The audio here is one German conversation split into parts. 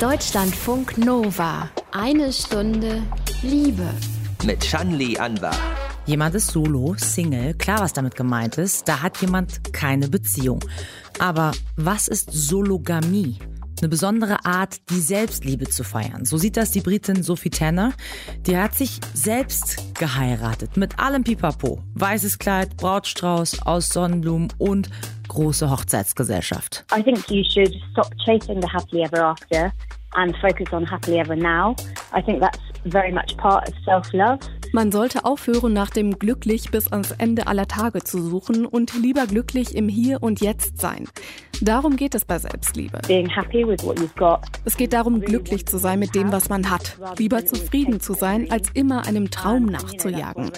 Deutschlandfunk Nova. Eine Stunde Liebe. Mit Shanli Anwar. Jemand ist solo, Single, klar, was damit gemeint ist. Da hat jemand keine Beziehung. Aber was ist Sologamie? Eine besondere Art, die Selbstliebe zu feiern. So sieht das die Britin Sophie Tanner. Die hat sich selbst geheiratet. Mit allem Pipapo. Weißes Kleid, Brautstrauß aus Sonnenblumen und große Hochzeitsgesellschaft. I think you should stop chasing the happily ever after and focus on happily ever now. I think that's very much part of self-love. Man sollte aufhören, nach dem Glücklich bis ans Ende aller Tage zu suchen und lieber glücklich im Hier und Jetzt sein. Darum geht es bei Selbstliebe. Es geht darum, glücklich zu sein mit dem, was man hat. Lieber zufrieden zu sein, als immer einem Traum nachzujagen.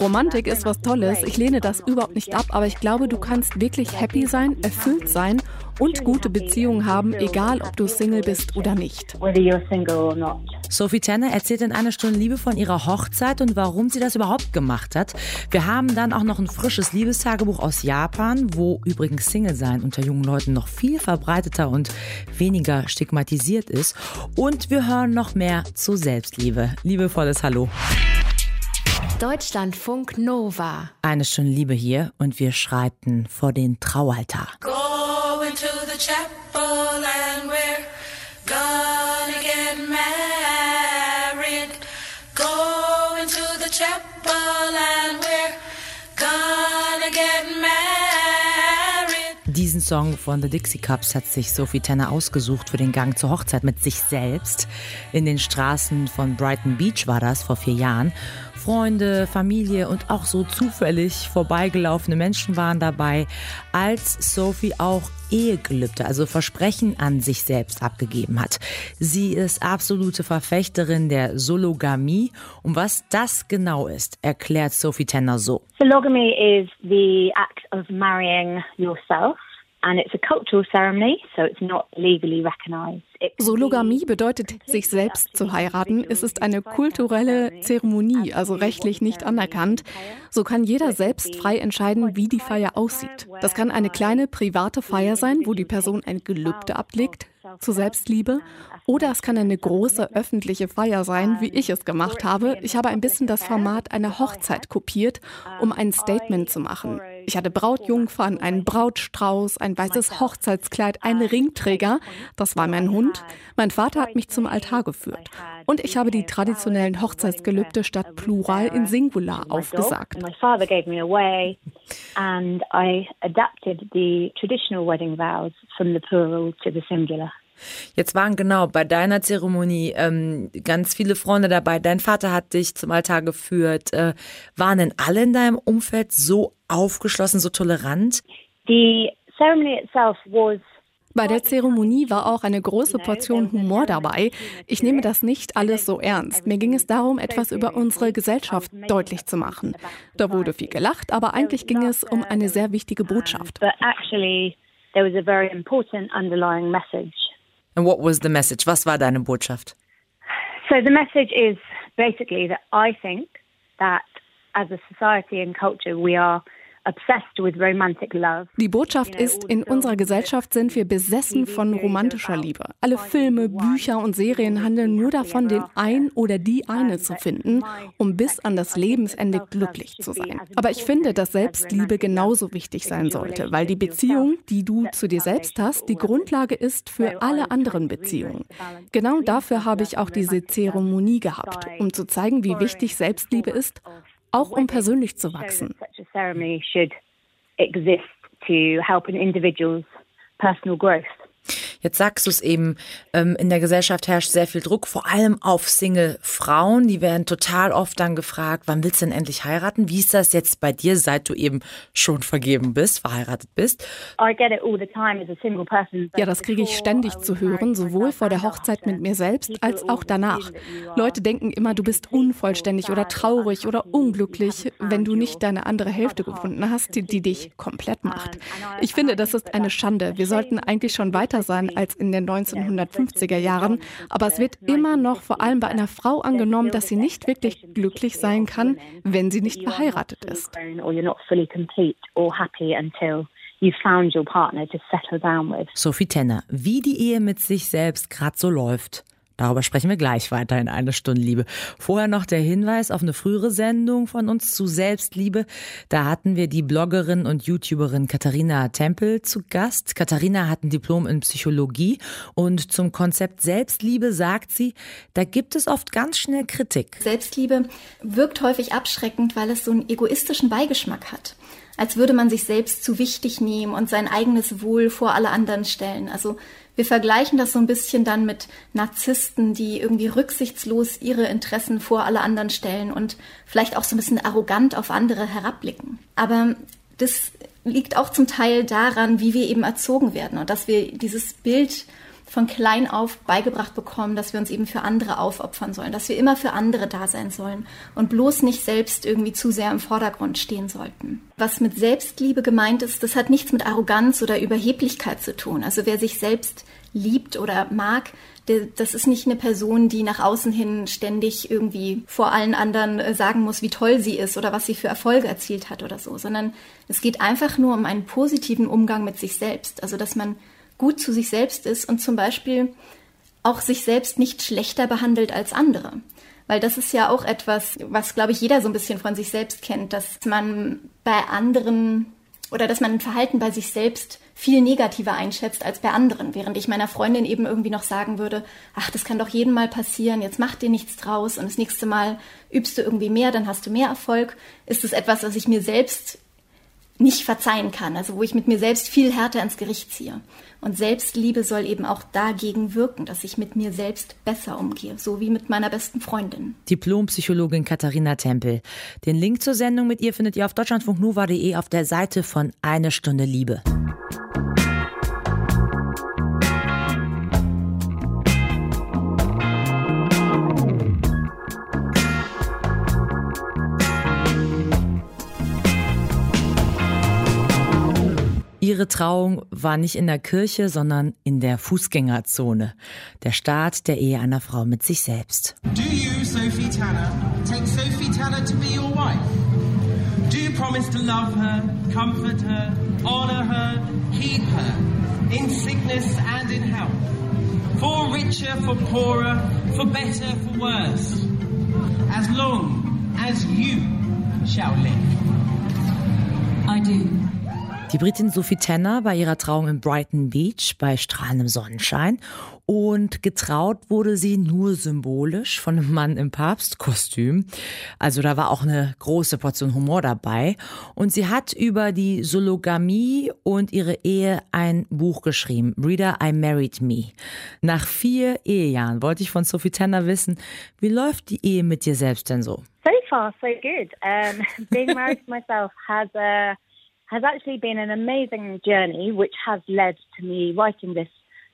Romantik ist was Tolles. Ich lehne das überhaupt nicht ab, aber ich glaube, du kannst wirklich happy sein, erfüllt sein und gute Beziehungen haben, egal ob du Single bist oder nicht. Whether you're single or not. Sophie Tanner erzählt in einer Stunde Liebe von ihrer Hochzeit und warum sie das überhaupt gemacht hat. Wir haben dann auch noch ein frisches Liebestagebuch aus Japan, wo übrigens Single sein unter jungen Leuten noch viel verbreiteter und weniger stigmatisiert ist. Und wir hören noch mehr zu Selbstliebe. Liebevolles Hallo. Deutschlandfunk Nova. Eine Stunde Liebe hier und wir schreiten vor den Traualtar. The chapel and we're gonna get married. Going to the chapel and we're gonna get married. Diesen Song von The Dixie Cups hat sich Sophie Tanner ausgesucht für den Gang zur Hochzeit mit sich selbst. In den Straßen von Brighton Beach war das vor vier Jahren. Freunde, Familie und auch so zufällig vorbeigelaufene Menschen waren dabei, als Sophie auch Ehegelübde, also Versprechen an sich selbst abgegeben hat. Sie ist absolute Verfechterin der Sologamie. Und was das genau ist, erklärt Sophie Tanner so. Sologamy is the act of marrying yourself. And it's a cultural ceremony, so it's not legally recognized. It can Sologamie be- bedeutet, sich selbst zu heiraten. Es ist eine kulturelle Zeremonie, also rechtlich nicht anerkannt. So kann jeder selbst frei entscheiden, wie die Feier aussieht. Das kann eine kleine private Feier sein, wo die Person ein Gelübde ablegt zur Selbstliebe. Oder es kann eine große öffentliche Feier sein, wie ich es gemacht habe. Ich habe ein bisschen das Format einer Hochzeit kopiert, um ein Statement zu machen. Ich hatte Brautjungfern, einen Brautstrauß, ein weißes Hochzeitskleid, einen Ringträger. Das war mein Hund. Mein Vater hat mich zum Altar geführt. Und ich habe die traditionellen Hochzeitsgelübde statt Plural in Singular aufgesagt. And my father gave me away, and I adapted the traditional wedding vows from the plural to the singular. Jetzt waren genau bei deiner Zeremonie ähm, ganz viele Freunde dabei. Dein Vater hat dich zum Altar geführt. Äh, waren denn alle in deinem Umfeld so aufgeschlossen, so tolerant? The ceremony itself was Bei der Zeremonie war auch eine große Portion Humor dabei. Ich nehme das nicht alles so ernst. Mir ging es darum, etwas über unsere Gesellschaft deutlich zu machen. Da wurde viel gelacht, aber eigentlich ging es um eine sehr wichtige Botschaft. And what was the message? Was war deine Botschaft? So the message is basically that I think that as a society and culture we are obsessed with romantic love. Die Botschaft ist, in unserer Gesellschaft sind wir besessen von romantischer Liebe. Alle Filme, Bücher und Serien handeln nur davon, den ein oder die eine zu finden, um bis an das Lebensende glücklich zu sein. Aber ich finde, dass Selbstliebe genauso wichtig sein sollte, weil die Beziehung, die du zu dir selbst hast, die Grundlage ist für alle anderen Beziehungen. Genau dafür habe ich auch diese Zeremonie gehabt, um zu zeigen, wie wichtig Selbstliebe ist, auch um persönlich zu wachsen. Personal growth. Jetzt sagst du es eben, ähm, in der Gesellschaft herrscht sehr viel Druck, vor allem auf Single-Frauen. Die werden total oft dann gefragt, wann willst du denn endlich heiraten? Wie ist das jetzt bei dir, seit du eben schon vergeben bist, verheiratet bist? I get it all the time as a single person. Ja, das kriege ich ständig zu hören, sowohl vor der Hochzeit mit mir selbst als auch danach. Leute denken immer, du bist unvollständig oder traurig oder unglücklich, wenn du nicht deine andere Hälfte gefunden hast, die, die dich komplett macht. Ich finde, das ist eine Schande. Wir sollten eigentlich schon weiter sein als in den 1950er Jahren, aber es wird immer noch vor allem bei einer Frau angenommen, dass sie nicht wirklich glücklich sein kann, wenn sie nicht verheiratet ist. Or you're not fully complete or happy until you found your partner to settle down with. Sophie Tenner, wie die Ehe mit sich selbst gerade so läuft. Darüber sprechen wir gleich weiter in eine Stunde Liebe. Vorher noch der Hinweis auf eine frühere Sendung von uns zu Selbstliebe. Da hatten wir die Bloggerin und YouTuberin Katharina Tempel zu Gast. Katharina hat ein Diplom in Psychologie und zum Konzept Selbstliebe sagt sie, da gibt es oft ganz schnell Kritik. Selbstliebe wirkt häufig abschreckend, weil es so einen egoistischen Beigeschmack hat als würde man sich selbst zu wichtig nehmen und sein eigenes Wohl vor alle anderen stellen. Also wir vergleichen das so ein bisschen dann mit Narzissten, die irgendwie rücksichtslos ihre Interessen vor alle anderen stellen und vielleicht auch so ein bisschen arrogant auf andere herabblicken. Aber das liegt auch zum Teil daran, wie wir eben erzogen werden und dass wir dieses Bild von klein auf beigebracht bekommen, dass wir uns eben für andere aufopfern sollen, dass wir immer für andere da sein sollen und bloß nicht selbst irgendwie zu sehr im Vordergrund stehen sollten. Was mit Selbstliebe gemeint ist, das hat nichts mit Arroganz oder Überheblichkeit zu tun. Also wer sich selbst liebt oder mag, das ist nicht eine Person, die nach außen hin ständig irgendwie vor allen anderen äh, sagen muss, wie toll sie ist oder was sie für Erfolge erzielt hat oder so, sondern es geht einfach nur um einen positiven Umgang mit sich selbst. Also dass man gut zu sich selbst ist und zum Beispiel auch sich selbst nicht schlechter behandelt als andere. Weil das ist ja auch etwas, was, glaube ich, jeder so ein bisschen von sich selbst kennt, dass man bei anderen oder dass man ein Verhalten bei sich selbst viel negativer einschätzt als bei anderen. Während ich meiner Freundin eben irgendwie noch sagen würde, ach, das kann doch jedem Mal passieren, jetzt mach dir nichts draus und das nächste Mal übst du irgendwie mehr, dann hast du mehr Erfolg, ist es etwas, was ich mir selbst nicht verzeihen kann, also wo ich mit mir selbst viel härter ins Gericht ziehe. Und Selbstliebe soll eben auch dagegen wirken, dass ich mit mir selbst besser umgehe, so wie mit meiner besten Freundin. Diplompsychologin Katharina Tempel. Den Link zur Sendung mit ihr findet ihr auf deutschlandfunknova.de auf der Seite von Eine Stunde Liebe. Ihre Trauung war nicht in der Kirche, sondern in der Fußgängerzone. Der Start der Ehe einer Frau mit sich selbst. Do you, Sophie Tanner, take Sophie Tanner to be your wife? Do you promise to love her, comfort her, honor her, keep her, in sickness and in health? For richer, for poorer, for better, for worse. As long as you shall live. I do. Die Britin Sophie Tanner bei ihrer Trauung in Brighton Beach bei strahlendem Sonnenschein und getraut wurde sie nur symbolisch von einem Mann im Papstkostüm. Also da war auch eine große Portion Humor dabei und sie hat über die Sologamie und ihre Ehe ein Buch geschrieben, Reader I Married Me. Nach vier Ehejahren wollte ich von Sophie Tanner wissen, wie läuft die Ehe mit dir selbst denn so? So far, so good. Um, being married to myself has a has actually been an amazing journey, which has led to me writing this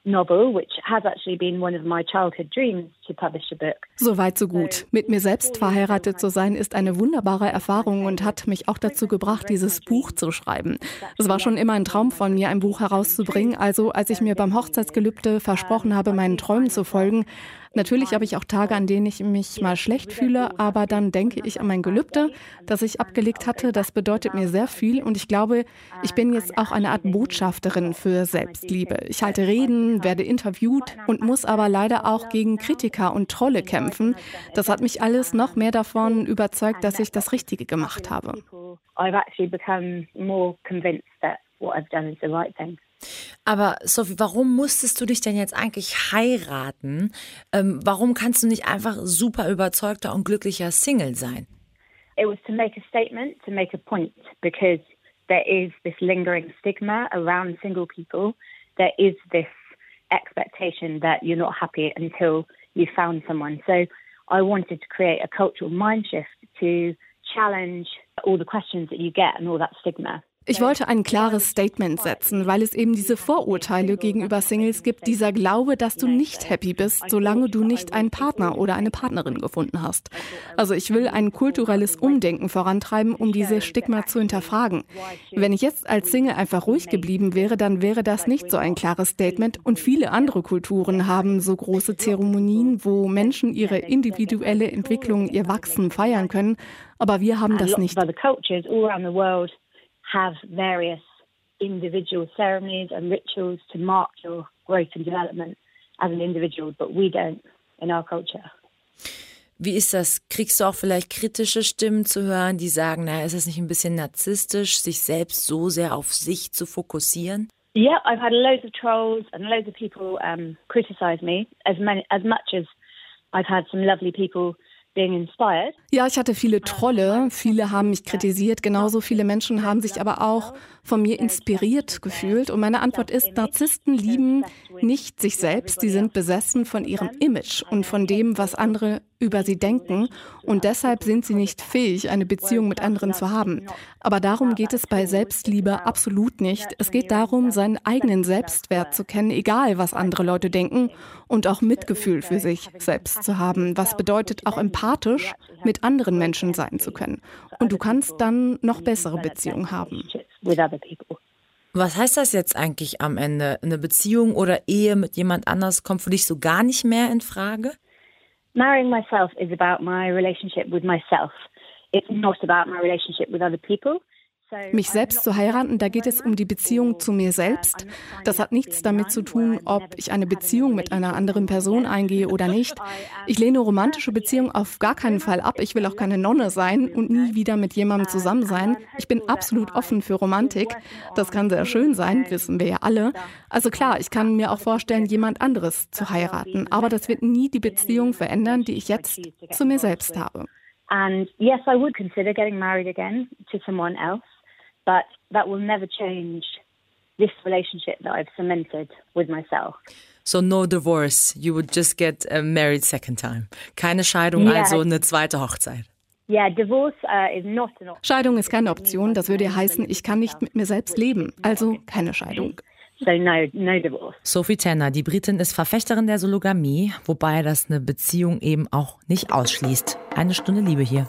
novel, which has actually been one of my childhood dreams to publish a book. So weit, so gut. Mit mir selbst verheiratet zu sein, ist eine wunderbare Erfahrung und hat mich auch dazu gebracht, dieses Buch zu schreiben. Es war schon immer ein Traum von mir, ein Buch herauszubringen. Also, als ich mir beim Hochzeitsgelübde versprochen habe, meinen Träumen zu folgen, Natürlich habe ich auch Tage, an denen ich mich mal schlecht fühle, aber dann denke ich an mein Gelübde, das ich abgelegt hatte. Das bedeutet mir sehr viel und ich glaube, ich bin jetzt auch eine Art Botschafterin für Selbstliebe. Ich halte Reden, werde interviewt und muss aber leider auch gegen Kritiker und Trolle kämpfen. Das hat mich alles noch mehr davon überzeugt, dass ich das Richtige gemacht habe. I've actually become more convinced that what I've done is the right thing. Aber Sophie, warum musstest du dich denn jetzt eigentlich heiraten? Ähm, warum kannst du nicht einfach super überzeugter und glücklicher Single sein? It was to make a statement, to make a point, because there is this lingering stigma around single people. There is this expectation that you're not happy until you found someone. So I wanted to create a cultural mind shift to challenge all the questions that you get and all that stigma. Ich wollte ein klares Statement setzen, weil es eben diese Vorurteile gegenüber Singles gibt, dieser Glaube, dass du nicht happy bist, solange du nicht einen Partner oder eine Partnerin gefunden hast. Also ich will ein kulturelles Umdenken vorantreiben, um diese Stigma zu hinterfragen. Wenn ich jetzt als Single einfach ruhig geblieben wäre, dann wäre das nicht so ein klares Statement und viele andere Kulturen haben so große Zeremonien, wo Menschen ihre individuelle Entwicklung, ihr Wachsen feiern können, aber wir haben das nicht. Have various individual ceremonies and rituals to mark your growth and development as an individual, but we don't in our culture. Wie ist das? Kriegst du auch vielleicht kritische Stimmen zu hören, die sagen, naja, ist das nicht ein bisschen narzisstisch, sich selbst so sehr auf sich zu fokussieren? Yeah, I've had loads of trolls and loads of people um, criticize me as many as much as I've had some lovely people. Ja, ich hatte viele Trolle, viele haben mich kritisiert, genauso viele Menschen haben sich aber auch von mir inspiriert gefühlt. Und meine Antwort ist, Narzissten lieben nicht sich selbst, sie sind besessen von ihrem Image und von dem, was andere über sie denken. Und deshalb sind sie nicht fähig, eine Beziehung mit anderen zu haben. Aber darum geht es bei Selbstliebe absolut nicht. Es geht darum, seinen eigenen Selbstwert zu kennen, egal was andere Leute denken, und auch Mitgefühl für sich selbst zu haben, was bedeutet auch empathisch mit anderen Menschen sein zu können. Und du kannst dann noch bessere Beziehungen haben. Was heißt das jetzt eigentlich am Ende? Eine Beziehung oder Ehe mit jemand anders kommt für dich so gar nicht mehr in Frage? Marrying myself is about my relationship with myself. It's not about my relationship with other people. Mich selbst zu heiraten, da geht es um die Beziehung zu mir selbst. Das hat nichts damit zu tun, ob ich eine Beziehung mit einer anderen Person eingehe oder nicht. Ich lehne romantische Beziehungen auf gar keinen Fall ab. Ich will auch keine Nonne sein und nie wieder mit jemandem zusammen sein. Ich bin absolut offen für Romantik. Das kann sehr schön sein, wissen wir ja alle. Also klar, ich kann mir auch vorstellen, jemand anderes zu heiraten. Aber das wird nie die Beziehung verändern, die ich jetzt zu mir selbst habe. And yes, I would consider getting married again to someone else. But that will never change this relationship that I've cemented with myself. So no divorce, you would just get uh, married second time. Keine Scheidung, Yeah. also eine zweite Hochzeit. Yeah, divorce uh, is not an option. Scheidung ist keine Option. Das würde ja heißen, ich kann nicht mit mir selbst leben. Also keine Scheidung. So no, no divorce. Sophie Tanner, die Britin, ist Verfechterin der Sologamie, wobei das eine Beziehung eben auch nicht ausschließt. Eine Stunde Liebe hier.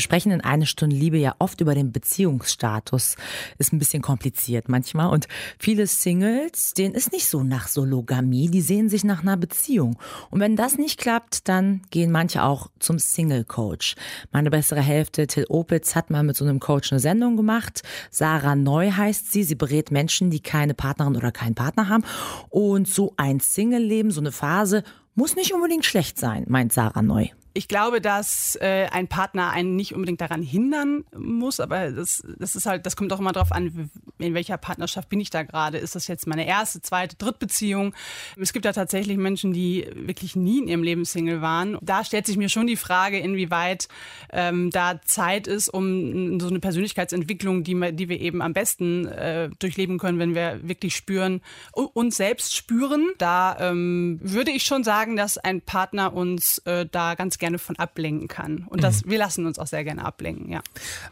Wir sprechen in eine Stunde Liebe ja oft über den Beziehungsstatus. Ist ein bisschen kompliziert manchmal. Und viele Singles, denen ist nicht so nach Sologamie, die sehen sich nach einer Beziehung. Und wenn das nicht klappt, dann gehen manche auch zum Single-Coach. Meine bessere Hälfte, Till Opitz, hat mal mit so einem Coach eine Sendung gemacht. Sarah Neu heißt sie. Sie berät Menschen, die keine Partnerin oder keinen Partner haben. Und so ein Single-Leben, so eine Phase, muss nicht unbedingt schlecht sein, meint Sarah Neu. Ich glaube, dass äh, ein Partner einen nicht unbedingt daran hindern muss, aber das, das ist halt, das kommt auch immer darauf an, in welcher Partnerschaft bin ich da gerade. Ist das jetzt meine erste, zweite, Drittbeziehung? Es gibt ja tatsächlich Menschen, die wirklich nie in ihrem Leben Single waren. Da stellt sich mir schon die Frage, inwieweit ähm, da Zeit ist, um so eine Persönlichkeitsentwicklung, die, wir- die wir eben am besten äh, durchleben können, wenn wir wirklich spüren, uns selbst spüren. Da ähm, würde ich schon sagen, dass ein Partner uns äh, da ganz gerne von ablenken kann. Und das, wir lassen uns auch sehr gerne ablenken, ja.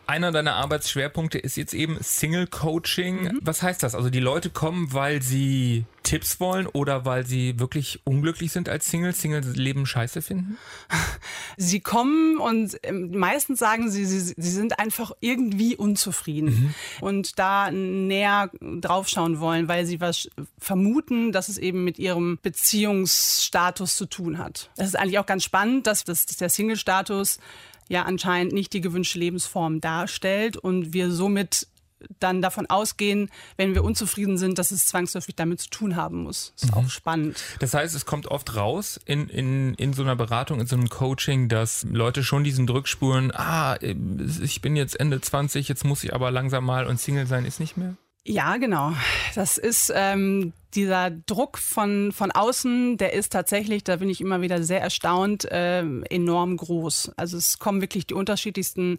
Einer deiner Arbeitsschwerpunkte ist jetzt eben Single Coaching. Was heißt das? Also die Leute kommen, weil sie Tipps wollen oder weil sie wirklich unglücklich sind als Single, Single-Leben scheiße finden? Sie kommen und ähm, meistens sagen sie, sie, sie sind einfach irgendwie unzufrieden und da näher draufschauen wollen, weil sie was vermuten, dass es eben mit ihrem Beziehungsstatus zu tun hat. Das ist eigentlich auch ganz spannend, dass, das, dass der Single-Status ja anscheinend nicht die gewünschte Lebensform darstellt und wir somit dann davon ausgehen, wenn wir unzufrieden sind, dass es zwangsläufig damit zu tun haben muss. Ist auch spannend. Das heißt, es kommt oft raus in, in, in so einer Beratung, in so einem Coaching, dass Leute schon diesen Druck spüren, ah, ich bin jetzt Ende 20, jetzt muss ich aber langsam mal und Single sein ist nicht mehr? Ja, genau. Das ist ähm, dieser Druck von, von außen, der ist tatsächlich, da bin ich immer wieder sehr erstaunt, ähm, enorm groß. Also es kommen wirklich die unterschiedlichsten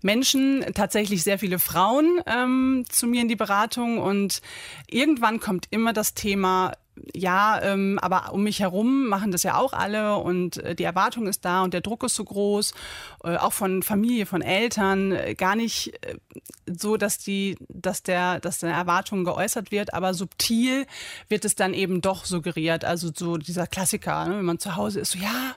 Menschen, tatsächlich sehr viele Frauen ähm, zu mir in die Beratung und irgendwann kommt immer das Thema, ja, ähm, aber um mich herum machen das ja auch alle und äh, die Erwartung ist da und der Druck ist so groß, äh, auch von Familie, von Eltern, äh, gar nicht äh, so, dass die, dass der, dass der Erwartung geäußert wird, aber subtil wird es dann eben doch suggeriert. Also so dieser Klassiker, ne? wenn man zu Hause ist, so ja,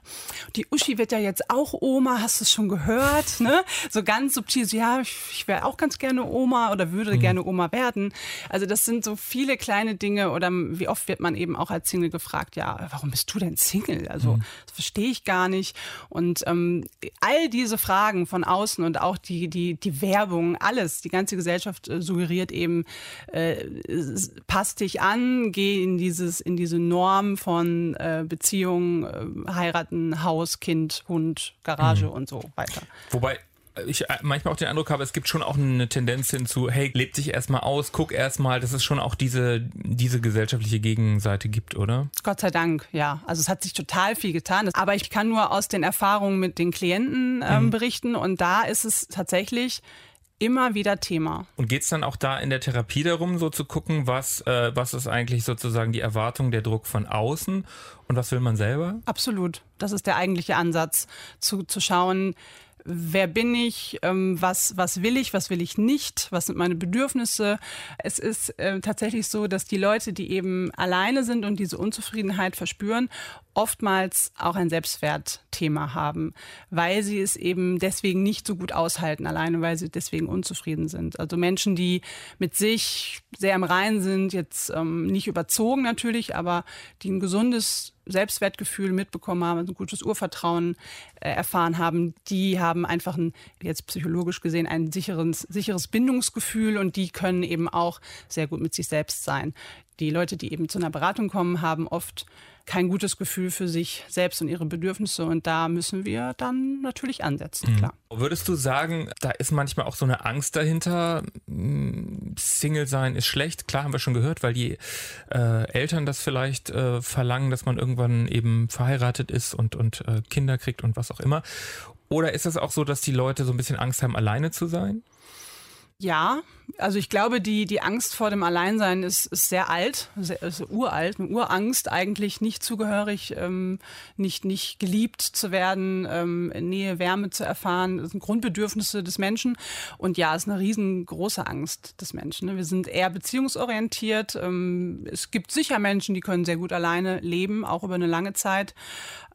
die Uschi wird ja jetzt auch Oma, hast du es schon gehört? Ne? So ganz subtil, so ja, ich, ich wäre auch ganz gerne Oma oder würde mhm. gerne Oma werden. Also das sind so viele kleine Dinge oder wie oft wird man eben auch als Single gefragt, ja, warum bist du denn Single? Also mhm. das verstehe ich gar nicht. Und ähm, all diese Fragen von außen und auch die, die, die Werbung, alles, die ganze Gesellschaft äh, suggeriert eben, äh, passt dich an, geh in dieses, in diese Norm von äh, Beziehung, äh, heiraten, Haus, Kind, Hund, Garage mhm. und so weiter. Wobei ich äh, manchmal auch den Eindruck habe, es gibt schon auch eine Tendenz hinzu, hey, lebt sich erstmal aus, guck erstmal, dass es schon auch diese, diese gesellschaftliche Gegenseite gibt, oder? Gott sei Dank, ja. Also es hat sich total viel getan. Aber ich kann nur aus den Erfahrungen mit den Klienten ähm, mhm. berichten und da ist es tatsächlich immer wieder Thema. Und geht es dann auch da in der Therapie darum, so zu gucken, was, äh, was ist eigentlich sozusagen die Erwartung, der Druck von außen und was will man selber? Absolut. Das ist der eigentliche Ansatz, zu, zu schauen, wer bin ich, ähm, was, was will ich, was will ich nicht, was sind meine Bedürfnisse. Es ist äh, tatsächlich so, dass die Leute, die eben alleine sind und diese Unzufriedenheit verspüren, oftmals auch ein Selbstwertthema haben, weil sie es eben deswegen nicht so gut aushalten, alleine weil sie deswegen unzufrieden sind. Also Menschen, die mit sich sehr im Reinen sind, jetzt ähm, nicht überzogen natürlich, aber die ein gesundes Selbstwertgefühl mitbekommen haben, ein gutes Urvertrauen äh, erfahren haben, die haben einfach ein, jetzt psychologisch gesehen, ein sicheres, sicheres Bindungsgefühl und die können eben auch sehr gut mit sich selbst sein. Die Leute, die eben zu einer Beratung kommen, haben oft kein gutes Gefühl für sich selbst und ihre Bedürfnisse. Und da müssen wir dann natürlich ansetzen, mhm. klar. Würdest du sagen, da ist manchmal auch so eine Angst dahinter, Single sein ist schlecht? Klar, haben wir schon gehört, weil die äh, Eltern das vielleicht äh, verlangen, dass man irgendwann eben verheiratet ist und, und äh, Kinder kriegt und was auch immer. Oder ist es auch so, dass die Leute so ein bisschen Angst haben, alleine zu sein? Ja, also ich glaube, die, die Angst vor dem Alleinsein ist, ist sehr alt, sehr, ist uralt, eine Urangst eigentlich, nicht zugehörig, ähm, nicht, nicht geliebt zu werden, ähm, Nähe, Wärme zu erfahren. Das sind Grundbedürfnisse des Menschen. Und ja, es ist eine riesengroße Angst des Menschen. Ne? Wir sind eher beziehungsorientiert. Ähm, es gibt sicher Menschen, die können sehr gut alleine leben, auch über eine lange Zeit.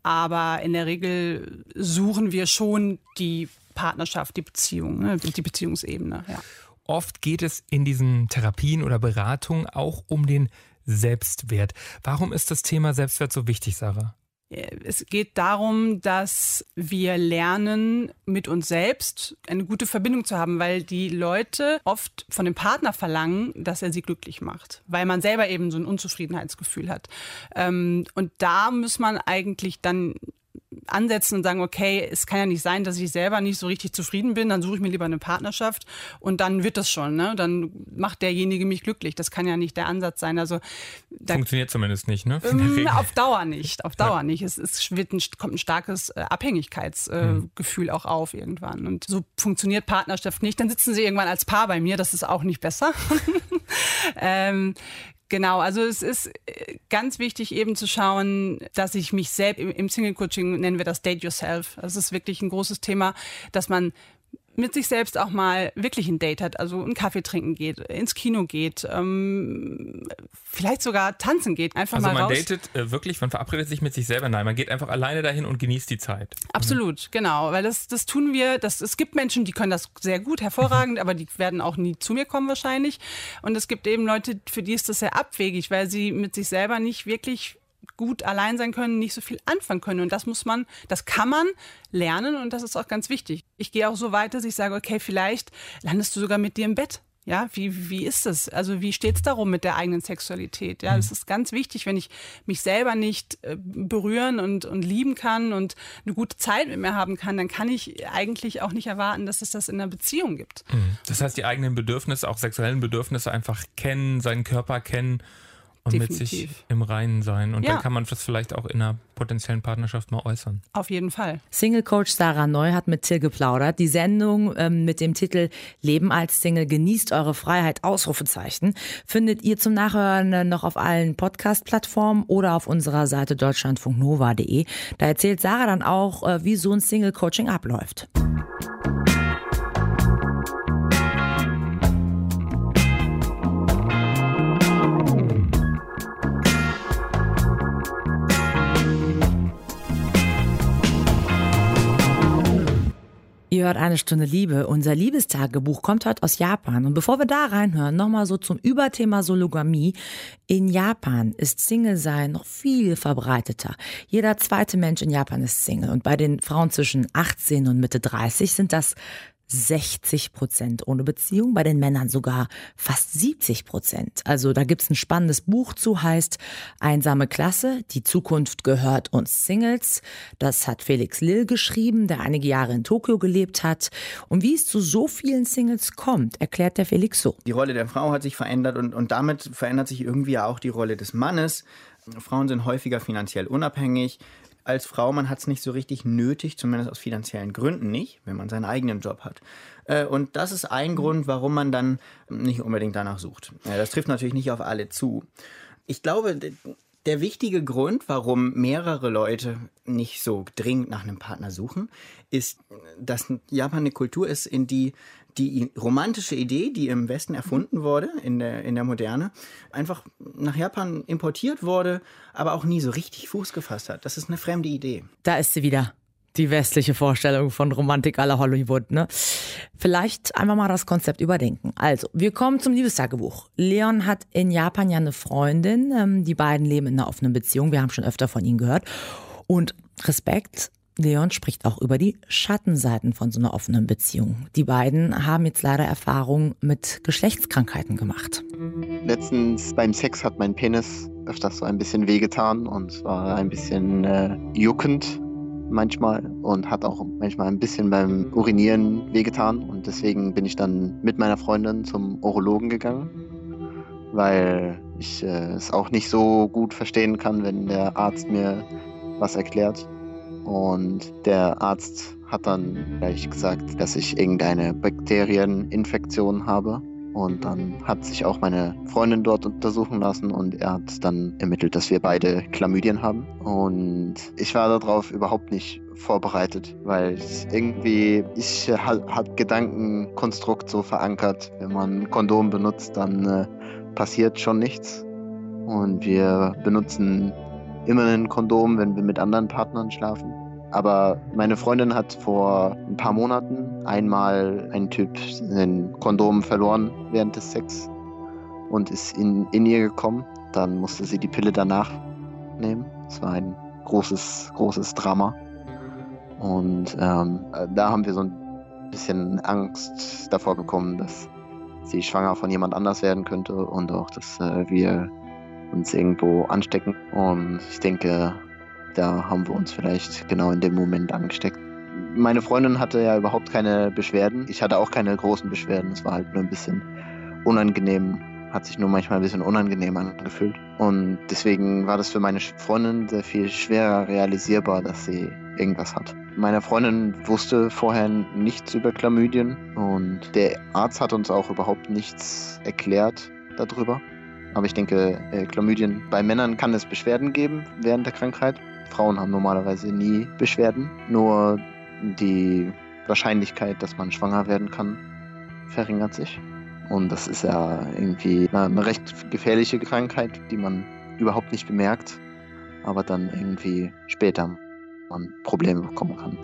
Aber in der Regel suchen wir schon die Partnerschaft, die Beziehung, ne? die Beziehungsebene. Ja. Oft geht es in diesen Therapien oder Beratungen auch um den Selbstwert. Warum ist das Thema Selbstwert so wichtig, Sarah? Es geht darum, dass wir lernen, mit uns selbst eine gute Verbindung zu haben, weil die Leute oft von dem Partner verlangen, dass er sie glücklich macht, weil man selber eben so ein Unzufriedenheitsgefühl hat. Ähm, und da muss man eigentlich dann ansetzen und sagen, okay, es kann ja nicht sein, dass ich selber nicht so richtig zufrieden bin, dann suche ich mir lieber eine Partnerschaft und dann wird das schon, ne? Dann macht derjenige mich glücklich. Das kann ja nicht der Ansatz sein. Also funktioniert zumindest nicht, ne? Ähm, auf Dauer nicht, auf Dauer ja. nicht. Es, es wird ein, kommt ein starkes äh, Abhängigkeitsgefühl äh, auch auf irgendwann und so funktioniert Partnerschaft nicht. Dann sitzen sie irgendwann als Paar bei mir. Das ist auch nicht besser. ähm, Genau, also es ist äh, ganz wichtig eben zu schauen, dass ich mich selbst im Single Coaching nennen wir das Date Yourself. Das ist wirklich ein großes Thema, dass man mit sich selbst auch mal wirklich ein Date hat, also einen Kaffee trinken geht, ins Kino geht, ähm, vielleicht sogar tanzen geht, einfach also mal raus. Also man datet äh, wirklich, man verabredet sich mit sich selber. Nein, man geht einfach alleine dahin und genießt die Zeit. Absolut, mhm. genau, weil das, das tun wir. Das, es gibt Menschen, die können das sehr gut, hervorragend, aber die werden auch nie zu mir kommen wahrscheinlich. Und es gibt eben Leute, für die ist das sehr abwegig, weil sie mit sich selber nicht wirklich gut allein sein können, nicht so viel anfangen können. Und das muss man, das kann man lernen und das ist auch ganz wichtig. Ich gehe auch so weit, dass ich sage, okay, vielleicht landest du sogar mit dir im Bett. Ja, wie, wie ist es? Also wie steht es darum mit der eigenen Sexualität? Ja, das ist ganz wichtig, wenn ich mich selber nicht äh, berühren und, und lieben kann und eine gute Zeit mit mir haben kann, dann kann ich eigentlich auch nicht erwarten, dass es das in einer Beziehung gibt. Mhm. Das heißt, die eigenen Bedürfnisse, auch sexuellen Bedürfnisse einfach kennen, seinen Körper kennen und Definitiv. mit sich im Reinen sein. Und Ja. dann kann man das vielleicht auch in einer potenziellen Partnerschaft mal äußern. Auf jeden Fall. Single Coach Sarah Neu hat mit Till geplaudert. Die Sendung ähm, mit dem Titel Leben als Single genießt eure Freiheit Ausrufezeichen findet ihr zum Nachhören noch auf allen Podcast-Plattformen oder auf unserer Seite deutschlandfunknova.de. Da erzählt Sarah dann auch, äh, wie so ein Single Coaching abläuft. Ihr hört eine Stunde Liebe. Unser Liebestagebuch kommt heute aus Japan. Und bevor wir da reinhören, nochmal so zum Überthema Sologamie. In Japan ist Single-Sein noch viel verbreiteter. Jeder zweite Mensch in Japan ist Single. Und bei den Frauen zwischen 18 und Mitte 30 sind das 60 Prozent ohne Beziehung, bei den Männern sogar fast 70 Prozent. Also da gibt's ein spannendes Buch zu, heißt Einsame Klasse, die Zukunft gehört uns Singles. Das hat Felix Lill geschrieben, der einige Jahre in Tokio gelebt hat. Und wie es zu so vielen Singles kommt, erklärt der Felix so. Die Rolle der Frau hat sich verändert und, und damit verändert sich irgendwie auch die Rolle des Mannes. Frauen sind häufiger finanziell unabhängig. Als Frau, man hat es nicht so richtig nötig, zumindest aus finanziellen Gründen nicht, wenn man seinen eigenen Job hat. Äh, Und das ist ein Grund, warum man dann nicht unbedingt danach sucht. Das trifft natürlich nicht auf alle zu. Ich glaube, der wichtige Grund, warum mehrere Leute nicht so dringend nach einem Partner suchen, ist, dass Japan eine Kultur ist, in die die romantische Idee, die im Westen erfunden wurde, in der, in der Moderne, einfach nach Japan importiert wurde, aber auch nie so richtig Fuß gefasst hat. Das ist eine fremde Idee. Da ist sie wieder. Die westliche Vorstellung von Romantik aller Hollywood, ne? Vielleicht einfach mal das Konzept überdenken. Also, wir kommen zum Liebestagebuch. Leon hat in Japan ja eine Freundin. Ähm, die beiden leben in einer offenen Beziehung. Wir haben schon öfter von ihnen gehört. Und Respekt. Leon spricht auch über die Schattenseiten von so einer offenen Beziehung. Die beiden haben jetzt leider Erfahrungen mit Geschlechtskrankheiten gemacht. Letztens beim Sex hat mein Penis öfters so ein bisschen wehgetan und war ein bisschen äh, juckend manchmal und hat auch manchmal ein bisschen beim Urinieren wehgetan und deswegen bin ich dann mit meiner Freundin zum Urologen gegangen, weil ich äh, es auch nicht so gut verstehen kann, wenn der Arzt mir was erklärt. Und der Arzt hat dann gleich gesagt, dass ich irgendeine Bakterieninfektion habe. Und dann hat sich auch meine Freundin dort untersuchen lassen und er hat dann ermittelt, dass wir beide Chlamydien haben. Und ich war darauf überhaupt nicht vorbereitet, weil irgendwie, ich äh, hat, Gedankenkonstrukt so verankert. Wenn man Kondom benutzt, dann äh, passiert schon nichts. Und wir benutzen immer ein Kondom, wenn wir mit anderen Partnern schlafen. Aber meine Freundin hat vor ein paar Monaten einmal ein Typ ein Kondom verloren während des Sex und ist in, in ihr gekommen. Dann musste sie die Pille danach nehmen. Es war ein großes, großes Drama. Und ähm, da haben wir so ein bisschen Angst davor bekommen, dass sie schwanger von jemand anders werden könnte und auch, dass äh, wir uns irgendwo anstecken. Und ich denke, da haben wir uns vielleicht genau in dem Moment angesteckt. Meine Freundin hatte ja überhaupt keine Beschwerden. Ich hatte auch keine großen Beschwerden. Es war halt nur ein bisschen unangenehm, hat sich nur manchmal ein bisschen unangenehm angefühlt. Und deswegen war das für meine Freundin sehr viel schwerer realisierbar, dass sie irgendwas hat. Meine Freundin wusste vorher nichts über Chlamydien und der Arzt hat uns auch überhaupt nichts erklärt darüber. Aber ich denke, äh, Chlamydien, bei Männern kann es Beschwerden geben während der Krankheit. Frauen haben normalerweise nie Beschwerden. Nur die Wahrscheinlichkeit, dass man schwanger werden kann, verringert sich. Und das ist ja irgendwie eine, eine recht gefährliche Krankheit, die man überhaupt nicht bemerkt, aber dann irgendwie später man Probleme bekommen kann.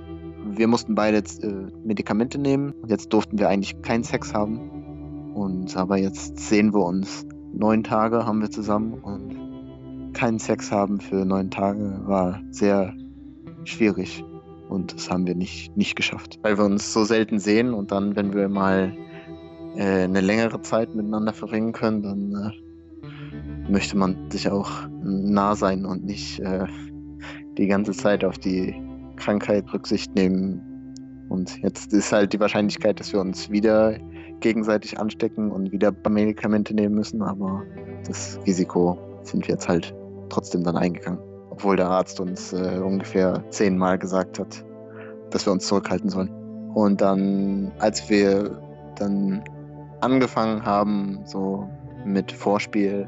Wir mussten beide jetzt äh, Medikamente nehmen. Jetzt durften wir eigentlich keinen Sex haben. Und aber jetzt sehen wir uns neun Tage haben wir zusammen und keinen Sex haben für neun Tage war sehr schwierig. Und das haben wir nicht, nicht geschafft. Weil wir uns so selten sehen und dann, wenn wir mal äh, eine längere Zeit miteinander verbringen können, dann äh, möchte man sich auch nah sein und nicht äh, die ganze Zeit auf die Krankheit Rücksicht nehmen. Und jetzt ist halt die Wahrscheinlichkeit, dass wir uns wieder gegenseitig anstecken und wieder Medikamente nehmen müssen, aber das Risiko sind wir jetzt halt trotzdem dann eingegangen. Obwohl der Arzt uns äh, ungefähr zehnmal gesagt hat, dass wir uns zurückhalten sollen. Und dann, als wir dann angefangen haben, so mit Vorspiel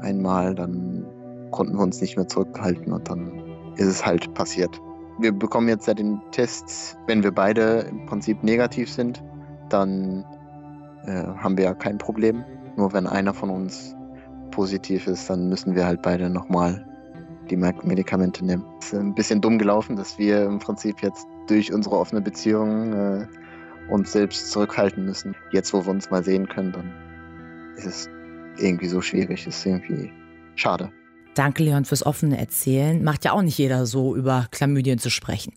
einmal, dann konnten wir uns nicht mehr zurückhalten und dann ist es halt passiert. Wir bekommen jetzt ja den Test, wenn wir beide im Prinzip negativ sind, dann äh, haben wir ja kein Problem. Nur wenn einer von uns positiv ist, dann müssen wir halt beide nochmal die Medikamente nehmen. Es ist ein bisschen dumm gelaufen, dass wir im Prinzip jetzt durch unsere offene Beziehung äh, uns selbst zurückhalten müssen. Jetzt, wo wir uns mal sehen können, dann ist es irgendwie so schwierig, ist irgendwie schade. Danke, Leon, fürs offene Erzählen. Macht ja auch nicht jeder so, über Chlamydien zu sprechen.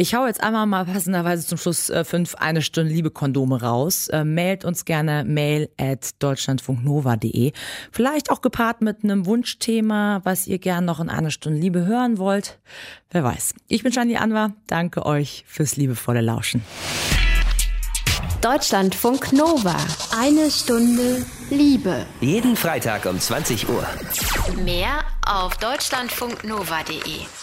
Ich hau jetzt einmal mal passenderweise zum Schluss äh, fünf eine Stunde Liebe Kondome raus. Äh, mailt uns gerne mail at deutschlandfunknova.de. Vielleicht auch gepaart mit einem Wunschthema, was ihr gern noch in einer Stunde Liebe hören wollt. Wer weiß. Ich bin Shani Anwar. Danke euch fürs liebevolle Lauschen. Deutschlandfunk Nova. Eine Stunde Liebe. Jeden Freitag um 20 Uhr. Mehr auf deutschlandfunknova.de.